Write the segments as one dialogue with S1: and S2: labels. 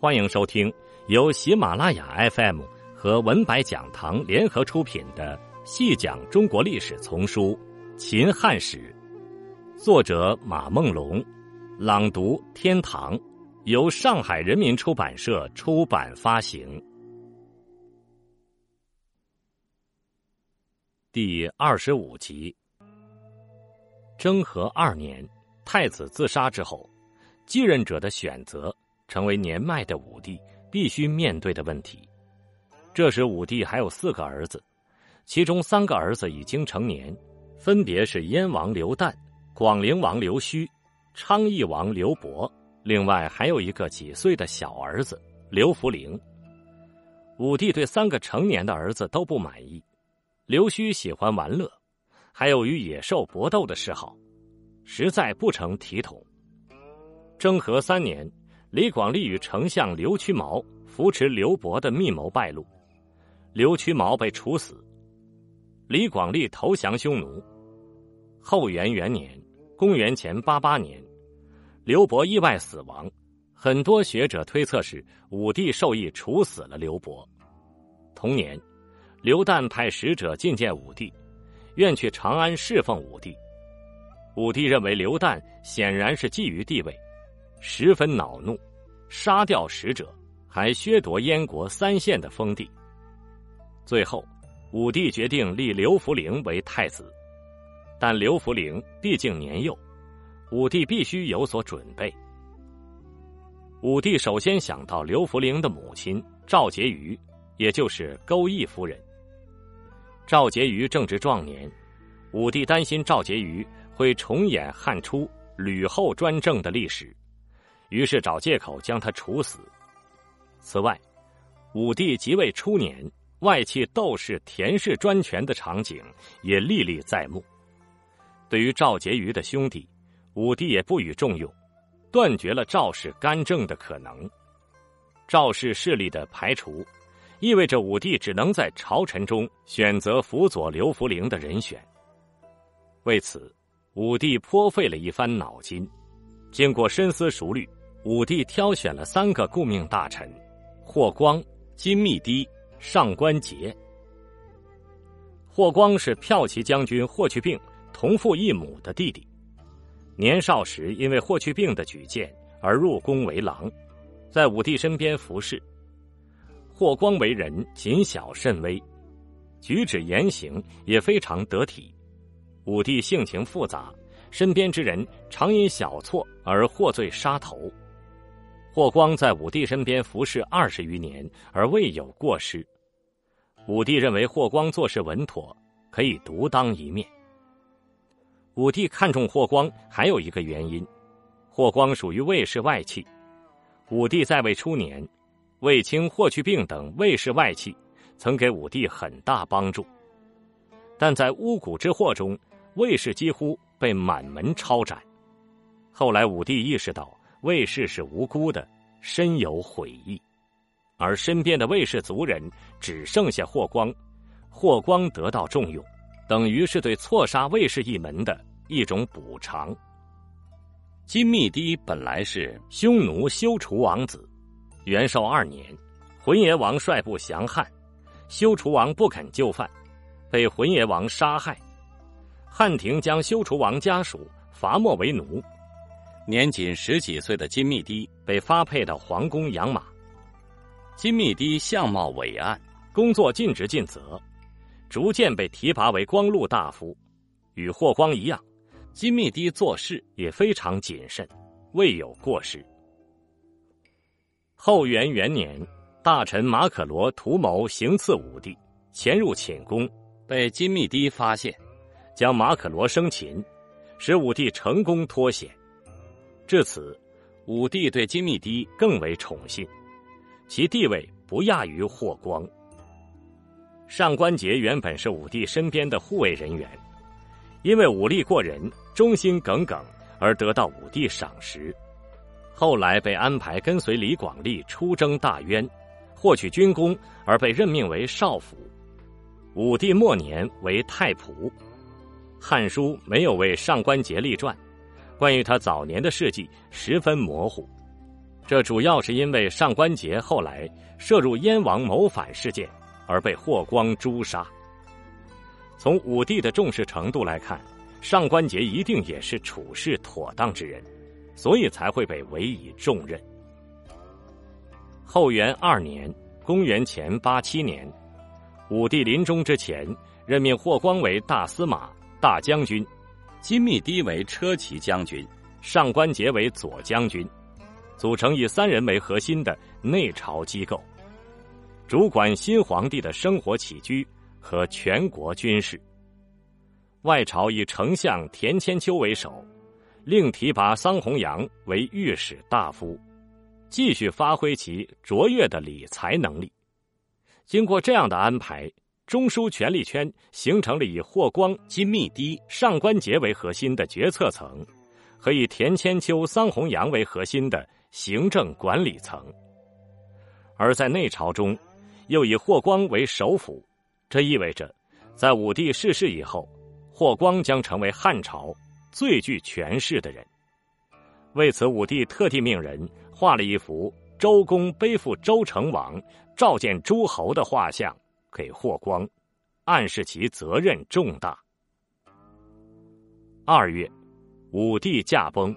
S1: 欢迎收听由喜马拉雅 FM 和文白讲堂联合出品的《细讲中国历史丛书·秦汉史》，作者马梦龙，朗读天堂，由上海人民出版社出版发行。第二十五集，征和二年，太子自杀之后，继任者的选择成为年迈的武帝必须面对的问题。这时，武帝还有四个儿子，其中三个儿子已经成年，分别是燕王刘旦、广陵王刘胥、昌邑王刘伯，另外还有一个几岁的小儿子刘弗陵。武帝对三个成年的儿子都不满意。刘胥喜欢玩乐，还有与野兽搏斗的嗜好，实在不成体统。征和三年，李广利与丞相刘屈毛扶持刘伯的密谋败露，刘屈毛被处死，李广利投降匈奴。后元元年（公元前八八年），刘伯意外死亡，很多学者推测是武帝授意处死了刘伯。同年。刘旦派使者觐见武帝，愿去长安侍奉武帝。武帝认为刘旦显然是觊觎地位，十分恼怒，杀掉使者，还削夺燕国三县的封地。最后，武帝决定立刘弗陵为太子，但刘弗陵毕竟年幼，武帝必须有所准备。武帝首先想到刘弗陵的母亲赵婕妤，也就是钩弋夫人。赵婕妤正值壮年，武帝担心赵婕妤会重演汉初吕后专政的历史，于是找借口将他处死。此外，武帝即位初年，外戚窦氏、田氏专权的场景也历历在目。对于赵婕妤的兄弟，武帝也不予重用，断绝了赵氏干政的可能。赵氏势力的排除。意味着武帝只能在朝臣中选择辅佐刘弗陵的人选。为此，武帝颇费了一番脑筋。经过深思熟虑，武帝挑选了三个顾命大臣：霍光、金密堤、上官桀。霍光是骠骑将军霍去病同父异母的弟弟，年少时因为霍去病的举荐而入宫为郎，在武帝身边服侍。霍光为人谨小慎微，举止言行也非常得体。武帝性情复杂，身边之人常因小错而获罪杀头。霍光在武帝身边服侍二十余年而未有过失，武帝认为霍光做事稳妥，可以独当一面。武帝看重霍光还有一个原因，霍光属于魏氏外戚，武帝在位初年。卫青、霍去病等卫氏外戚，曾给武帝很大帮助，但在巫蛊之祸中，卫氏几乎被满门抄斩。后来武帝意识到卫氏是无辜的，深有悔意，而身边的卫氏族人只剩下霍光，霍光得到重用，等于是对错杀卫氏一门的一种补偿。金密堤本来是匈奴休楚王子。元寿二年，浑邪王率部降汉，休楚王不肯就范，被浑邪王杀害。汉廷将休楚王家属罚没为奴。年仅十几岁的金密堤被发配到皇宫养马。金密堤相貌伟岸，工作尽职尽责，逐渐被提拔为光禄大夫。与霍光一样，金密堤做事也非常谨慎，未有过失。后元元年，大臣马可罗图谋行刺武帝，潜入寝宫，被金密堤发现，将马可罗生擒，使武帝成功脱险。至此，武帝对金密堤更为宠信，其地位不亚于霍光。上官桀原本是武帝身边的护卫人员，因为武力过人、忠心耿耿而得到武帝赏识。后来被安排跟随李广利出征大渊，获取军功而被任命为少府。武帝末年为太仆，《汉书》没有为上官桀立传，关于他早年的事迹十分模糊。这主要是因为上官桀后来涉入燕王谋反事件而被霍光诛杀。从武帝的重视程度来看，上官桀一定也是处事妥当之人，所以才会被委以重任。后元二年（公元前八七年），武帝临终之前，任命霍光为大司马、大将军，
S2: 金密堤为车骑将军，
S1: 上官桀为左将军，组成以三人为核心的内朝机构，主管新皇帝的生活起居和全国军事。外朝以丞相田千秋为首，另提拔桑弘羊为御史大夫。继续发挥其卓越的理财能力。经过这样的安排，中枢权力圈形成了以霍光、
S2: 金密堤、
S1: 上官桀为核心的决策层，和以田千秋、桑弘羊为核心的行政管理层。而在内朝中，又以霍光为首辅，这意味着，在武帝逝世以后，霍光将成为汉朝最具权势的人。为此，武帝特地命人。画了一幅周公背负周成王召见诸侯的画像给霍光，暗示其责任重大。二月，武帝驾崩，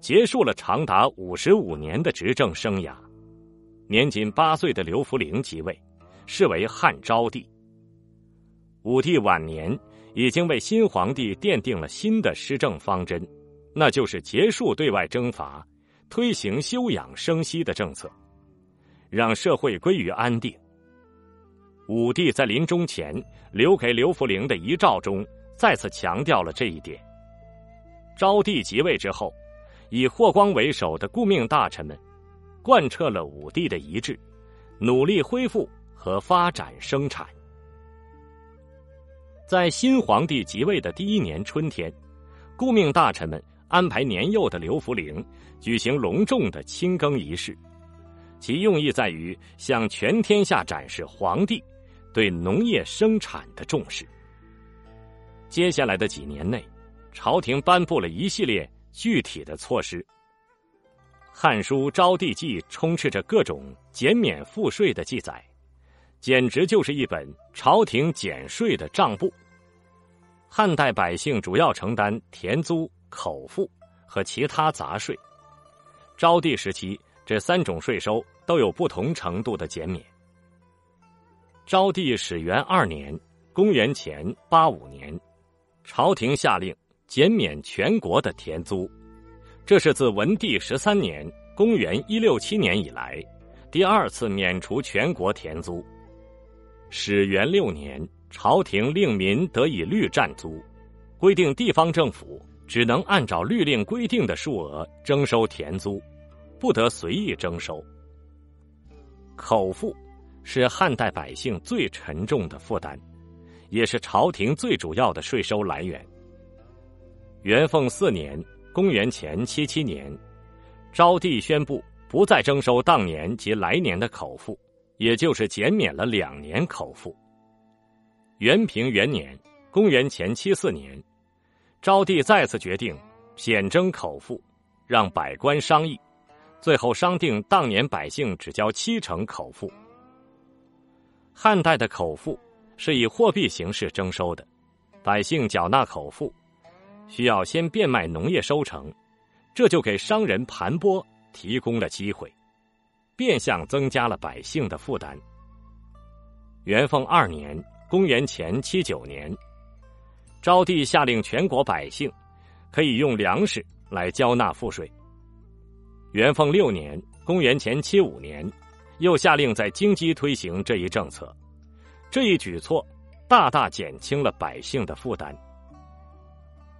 S1: 结束了长达五十五年的执政生涯。年仅八岁的刘弗陵即位，是为汉昭帝。武帝晚年已经为新皇帝奠定了新的施政方针，那就是结束对外征伐。推行休养生息的政策，让社会归于安定。武帝在临终前留给刘弗陵的遗诏中，再次强调了这一点。昭帝即位之后，以霍光为首的顾命大臣们，贯彻了武帝的遗志，努力恢复和发展生产。在新皇帝即位的第一年春天，顾命大臣们。安排年幼的刘弗陵举行隆重的亲耕仪式，其用意在于向全天下展示皇帝对农业生产的重视。接下来的几年内，朝廷颁布了一系列具体的措施。《汉书·昭帝纪》充斥着各种减免赋税的记载，简直就是一本朝廷减税的账簿。汉代百姓主要承担田租。口赋和其他杂税，昭帝时期这三种税收都有不同程度的减免。昭帝始元二年（公元前八五年），朝廷下令减免全国的田租，这是自文帝十三年（公元一六七年）以来第二次免除全国田租。始元六年，朝廷令民得以律占租，规定地方政府。只能按照律令规定的数额征收田租，不得随意征收。口赋是汉代百姓最沉重的负担，也是朝廷最主要的税收来源。元凤四年（公元前七七年），昭帝宣布不再征收当年及来年的口赋，也就是减免了两年口赋。元平元年（公元前七四年）。昭帝再次决定减征口赋，让百官商议，最后商定当年百姓只交七成口赋。汉代的口赋是以货币形式征收的，百姓缴纳口赋需要先变卖农业收成，这就给商人盘剥提供了机会，变相增加了百姓的负担。元凤二年（公元前七九年）。昭帝下令全国百姓可以用粮食来交纳赋税。元凤六年（公元前七五年），又下令在京畿推行这一政策。这一举措大大减轻了百姓的负担。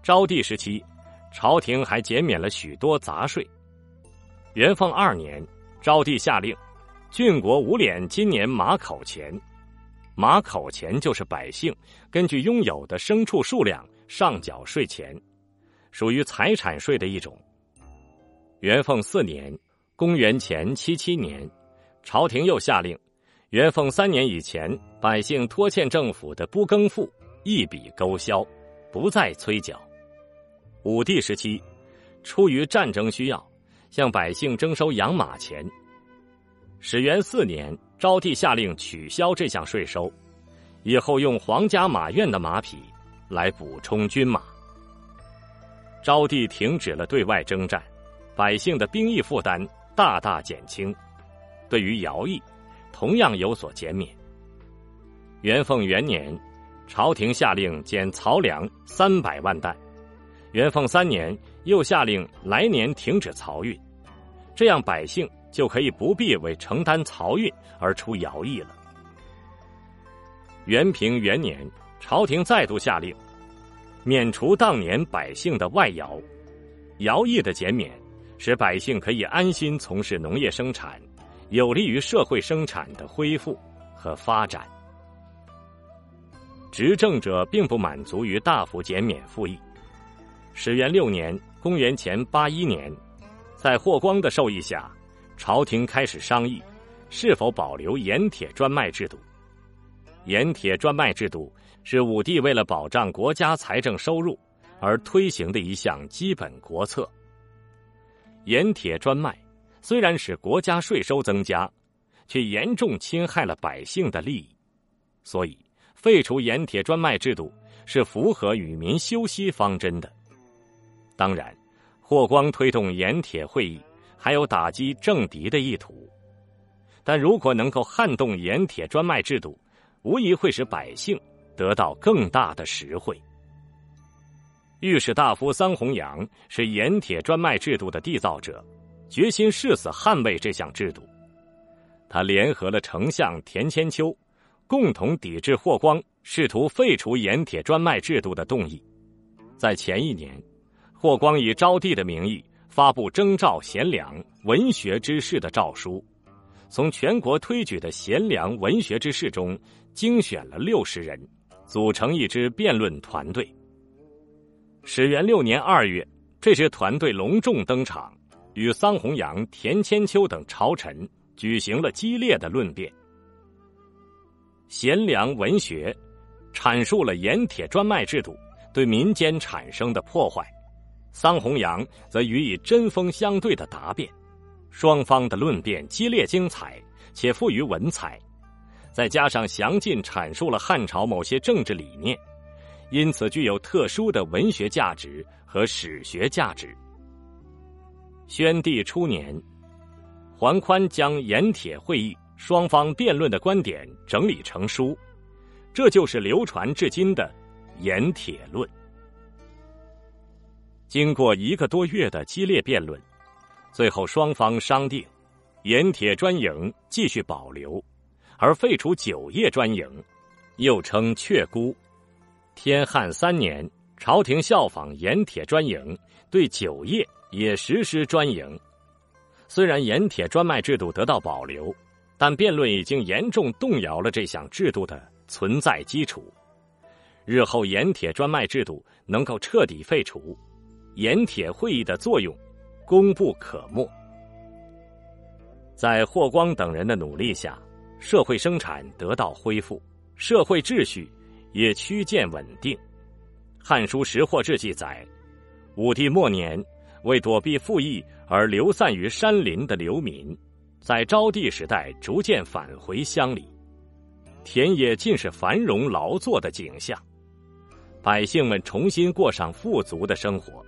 S1: 昭帝时期，朝廷还减免了许多杂税。元凤二年，昭帝下令，郡国五敛今年马口钱。马口钱就是百姓根据拥有的牲畜数量上缴税钱，属于财产税的一种。元凤四年（公元前七七年），朝廷又下令，元凤三年以前百姓拖欠政府的不更赋一笔勾销，不再催缴。武帝时期，出于战争需要，向百姓征收养马钱。始元四年，昭帝下令取消这项税收，以后用皇家马院的马匹来补充军马。昭帝停止了对外征战，百姓的兵役负担大大减轻，对于徭役，同样有所减免。元凤元年，朝廷下令减漕粮三百万担；元凤三年，又下令来年停止漕运，这样百姓就可以不必为承担漕运而出徭役了。元平元年，朝廷再度下令。免除当年百姓的外徭，徭役的减免，使百姓可以安心从事农业生产，有利于社会生产的恢复和发展。执政者并不满足于大幅减免赋役。始元六年（公元前八一年），在霍光的授意下，朝廷开始商议是否保留盐铁专卖制度。盐铁专卖制度。是武帝为了保障国家财政收入而推行的一项基本国策。盐铁专卖虽然使国家税收增加，却严重侵害了百姓的利益，所以废除盐铁专卖制度是符合与民休息方针的。当然，霍光推动盐铁会议还有打击政敌的意图，但如果能够撼动盐铁专卖制度，无疑会使百姓。得到更大的实惠。御史大夫桑弘羊是盐铁专卖制度的缔造者，决心誓死捍卫这项制度。他联合了丞相田千秋，共同抵制霍光试图废除盐铁专卖制度的动议。在前一年，霍光以招娣的名义发布征召贤良文学之士的诏书，从全国推举的贤良文学之士中精选了六十人。组成一支辩论团队。始元六年二月，这支团队隆重登场，与桑弘羊、田千秋等朝臣举行了激烈的论辩。贤良文学阐述了盐铁专卖制度对民间产生的破坏，桑弘羊则予以针锋相对的答辩。双方的论辩激烈精彩，且富于文采。再加上详尽阐述了汉朝某些政治理念，因此具有特殊的文学价值和史学价值。宣帝初年，桓宽将盐铁会议双方辩论的观点整理成书，这就是流传至今的《盐铁论》。经过一个多月的激烈辩论，最后双方商定，盐铁专营继续保留。而废除酒业专营，又称阙孤。天汉三年，朝廷效仿盐铁专营，对酒业也实施专营。虽然盐铁专卖制度得到保留，但辩论已经严重动摇了这项制度的存在基础。日后盐铁专卖制度能够彻底废除，盐铁会议的作用功不可没。在霍光等人的努力下。社会生产得到恢复，社会秩序也趋渐稳定。《汉书·识货志》记载，武帝末年，为躲避赋役而流散于山林的流民，在昭帝时代逐渐返回乡里，田野尽是繁荣劳作的景象，百姓们重新过上富足的生活。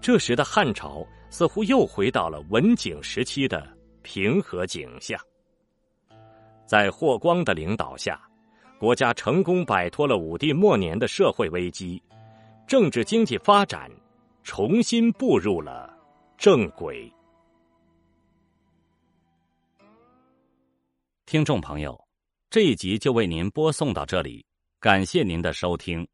S1: 这时的汉朝似乎又回到了文景时期的平和景象。在霍光的领导下，国家成功摆脱了武帝末年的社会危机，政治经济发展重新步入了正轨。
S2: 听众朋友，这一集就为您播送到这里，感谢您的收听。